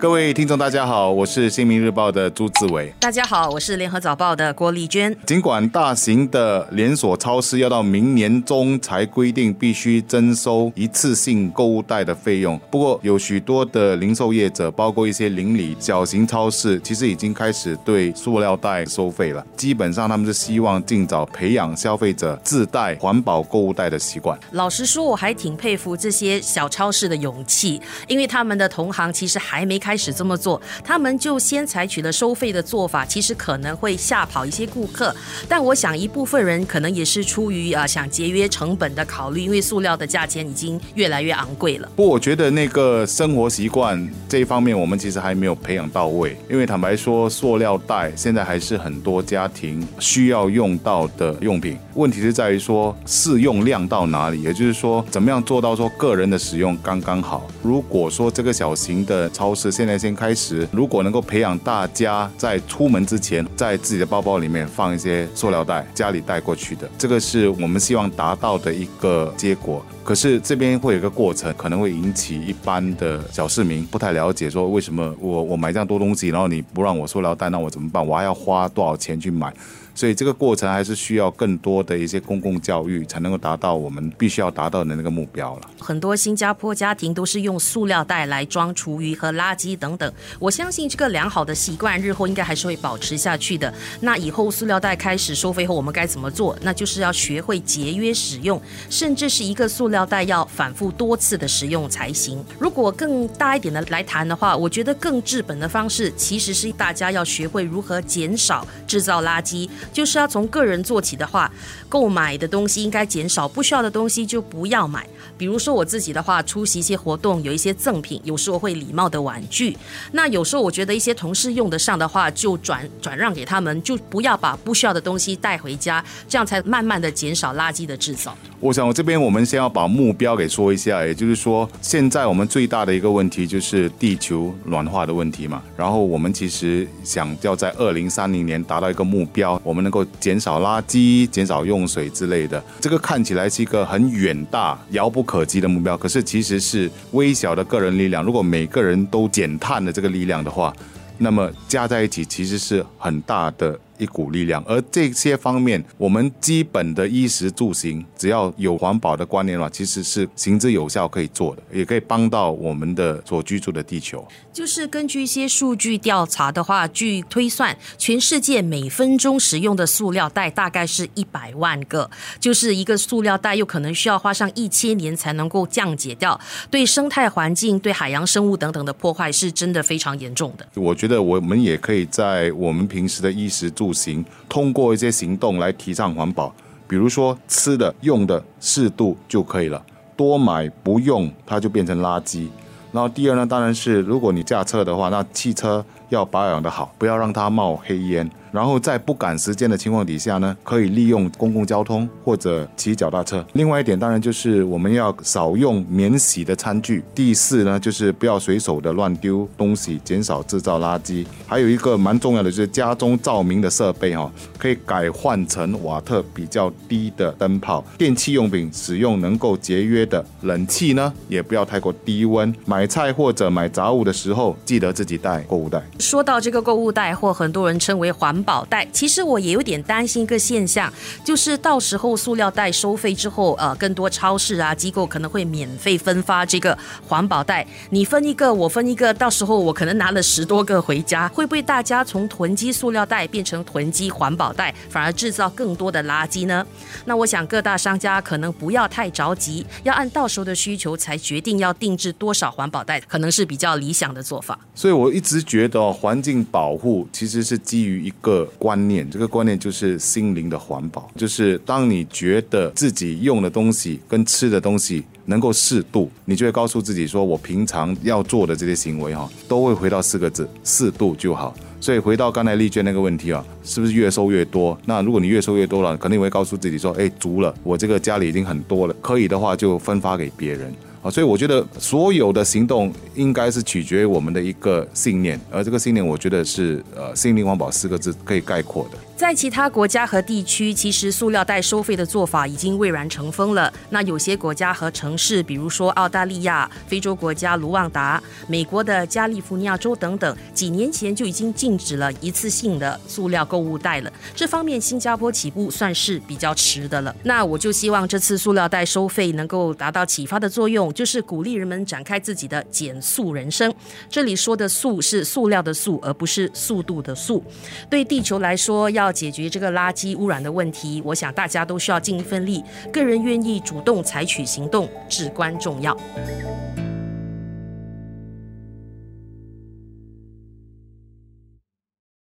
各位听众，大家好，我是新民日报的朱志伟。大家好，我是联合早报的郭丽娟。尽管大型的连锁超市要到明年中才规定必须征收一次性购物袋的费用，不过有许多的零售业者，包括一些邻里小型超市，其实已经开始对塑料袋收费了。基本上，他们是希望尽早培养消费者自带环保购物袋的习惯。老实说，我还挺佩服这些小超市的勇气，因为他们的同行其实还没开。开始这么做，他们就先采取了收费的做法，其实可能会吓跑一些顾客。但我想一部分人可能也是出于啊想节约成本的考虑，因为塑料的价钱已经越来越昂贵了。不过，我觉得那个生活习惯这一方面，我们其实还没有培养到位。因为坦白说，塑料袋现在还是很多家庭需要用到的用品。问题是在于说适用量到哪里，也就是说怎么样做到说个人的使用刚刚好。如果说这个小型的超市，现在先开始，如果能够培养大家在出门之前，在自己的包包里面放一些塑料袋，家里带过去的，这个是我们希望达到的一个结果。可是这边会有一个过程，可能会引起一般的小市民不太了解，说为什么我我买这样多东西，然后你不让我塑料袋，那我怎么办？我还要花多少钱去买？所以这个过程还是需要更多的一些公共教育，才能够达到我们必须要达到的那个目标了。很多新加坡家庭都是用塑料袋来装厨余和垃圾等等。我相信这个良好的习惯日后应该还是会保持下去的。那以后塑料袋开始收费后，我们该怎么做？那就是要学会节约使用，甚至是一个塑料袋要反复多次的使用才行。如果更大一点的来谈的话，我觉得更治本的方式其实是大家要学会如何减少制造垃圾。就是要从个人做起的话，购买的东西应该减少，不需要的东西就不要买。比如说我自己的话，出席一些活动，有一些赠品，有时候会礼貌的婉拒。那有时候我觉得一些同事用得上的话，就转转让给他们，就不要把不需要的东西带回家，这样才慢慢的减少垃圾的制造。我想我这边我们先要把目标给说一下，也就是说，现在我们最大的一个问题就是地球暖化的问题嘛。然后我们其实想要在二零三零年达到一个目标，我们能够减少垃圾、减少用水之类的。这个看起来是一个很远大、遥不可及的目标，可是其实是微小的个人力量。如果每个人都减碳的这个力量的话，那么加在一起其实是很大的。一股力量，而这些方面，我们基本的衣食住行，只要有环保的观念的话，其实是行之有效可以做的，也可以帮到我们的所居住的地球。就是根据一些数据调查的话，据推算，全世界每分钟使用的塑料袋大概是一百万个，就是一个塑料袋又可能需要花上一千年才能够降解掉，对生态环境、对海洋生物等等的破坏是真的非常严重的。我觉得我们也可以在我们平时的衣食住行，通过一些行动来提倡环保，比如说吃的、用的适度就可以了，多买不用它就变成垃圾。然后第二呢，当然是如果你驾车的话，那汽车要保养的好，不要让它冒黑烟。然后在不赶时间的情况底下呢，可以利用公共交通或者骑脚踏车。另外一点当然就是我们要少用免洗的餐具。第四呢，就是不要随手的乱丢东西，减少制造垃圾。还有一个蛮重要的就是家中照明的设备哈，可以改换成瓦特比较低的灯泡。电器用品使用能够节约的冷气呢，也不要太过低温。买菜或者买杂物的时候，记得自己带购物袋。说到这个购物袋，或很多人称为环。环保袋，其实我也有点担心一个现象，就是到时候塑料袋收费之后，呃，更多超市啊机构可能会免费分发这个环保袋，你分一个，我分一个，到时候我可能拿了十多个回家，会不会大家从囤积塑料袋变成囤积环保袋，反而制造更多的垃圾呢？那我想各大商家可能不要太着急，要按到时候的需求才决定要定制多少环保袋，可能是比较理想的做法。所以我一直觉得环境保护其实是基于一个。个观念，这个观念就是心灵的环保，就是当你觉得自己用的东西跟吃的东西能够适度，你就会告诉自己说，我平常要做的这些行为哈，都会回到四个字：适度就好。所以回到刚才丽娟那个问题啊，是不是越收越多？那如果你越收越多了，肯定会告诉自己说，哎，足了，我这个家里已经很多了，可以的话就分发给别人。啊，所以我觉得所有的行动应该是取决于我们的一个信念，而这个信念，我觉得是呃“心灵环保”四个字可以概括的。在其他国家和地区，其实塑料袋收费的做法已经蔚然成风了。那有些国家和城市，比如说澳大利亚、非洲国家卢旺达、美国的加利福尼亚州等等，几年前就已经禁止了一次性的塑料购物袋了。这方面，新加坡起步算是比较迟的了。那我就希望这次塑料袋收费能够达到启发的作用，就是鼓励人们展开自己的减速人生。这里说的“速”是塑料的“速”，而不是速度的“速”。对地球来说，要解决这个垃圾污染的问题，我想大家都需要尽一份力。个人愿意主动采取行动，至关重要。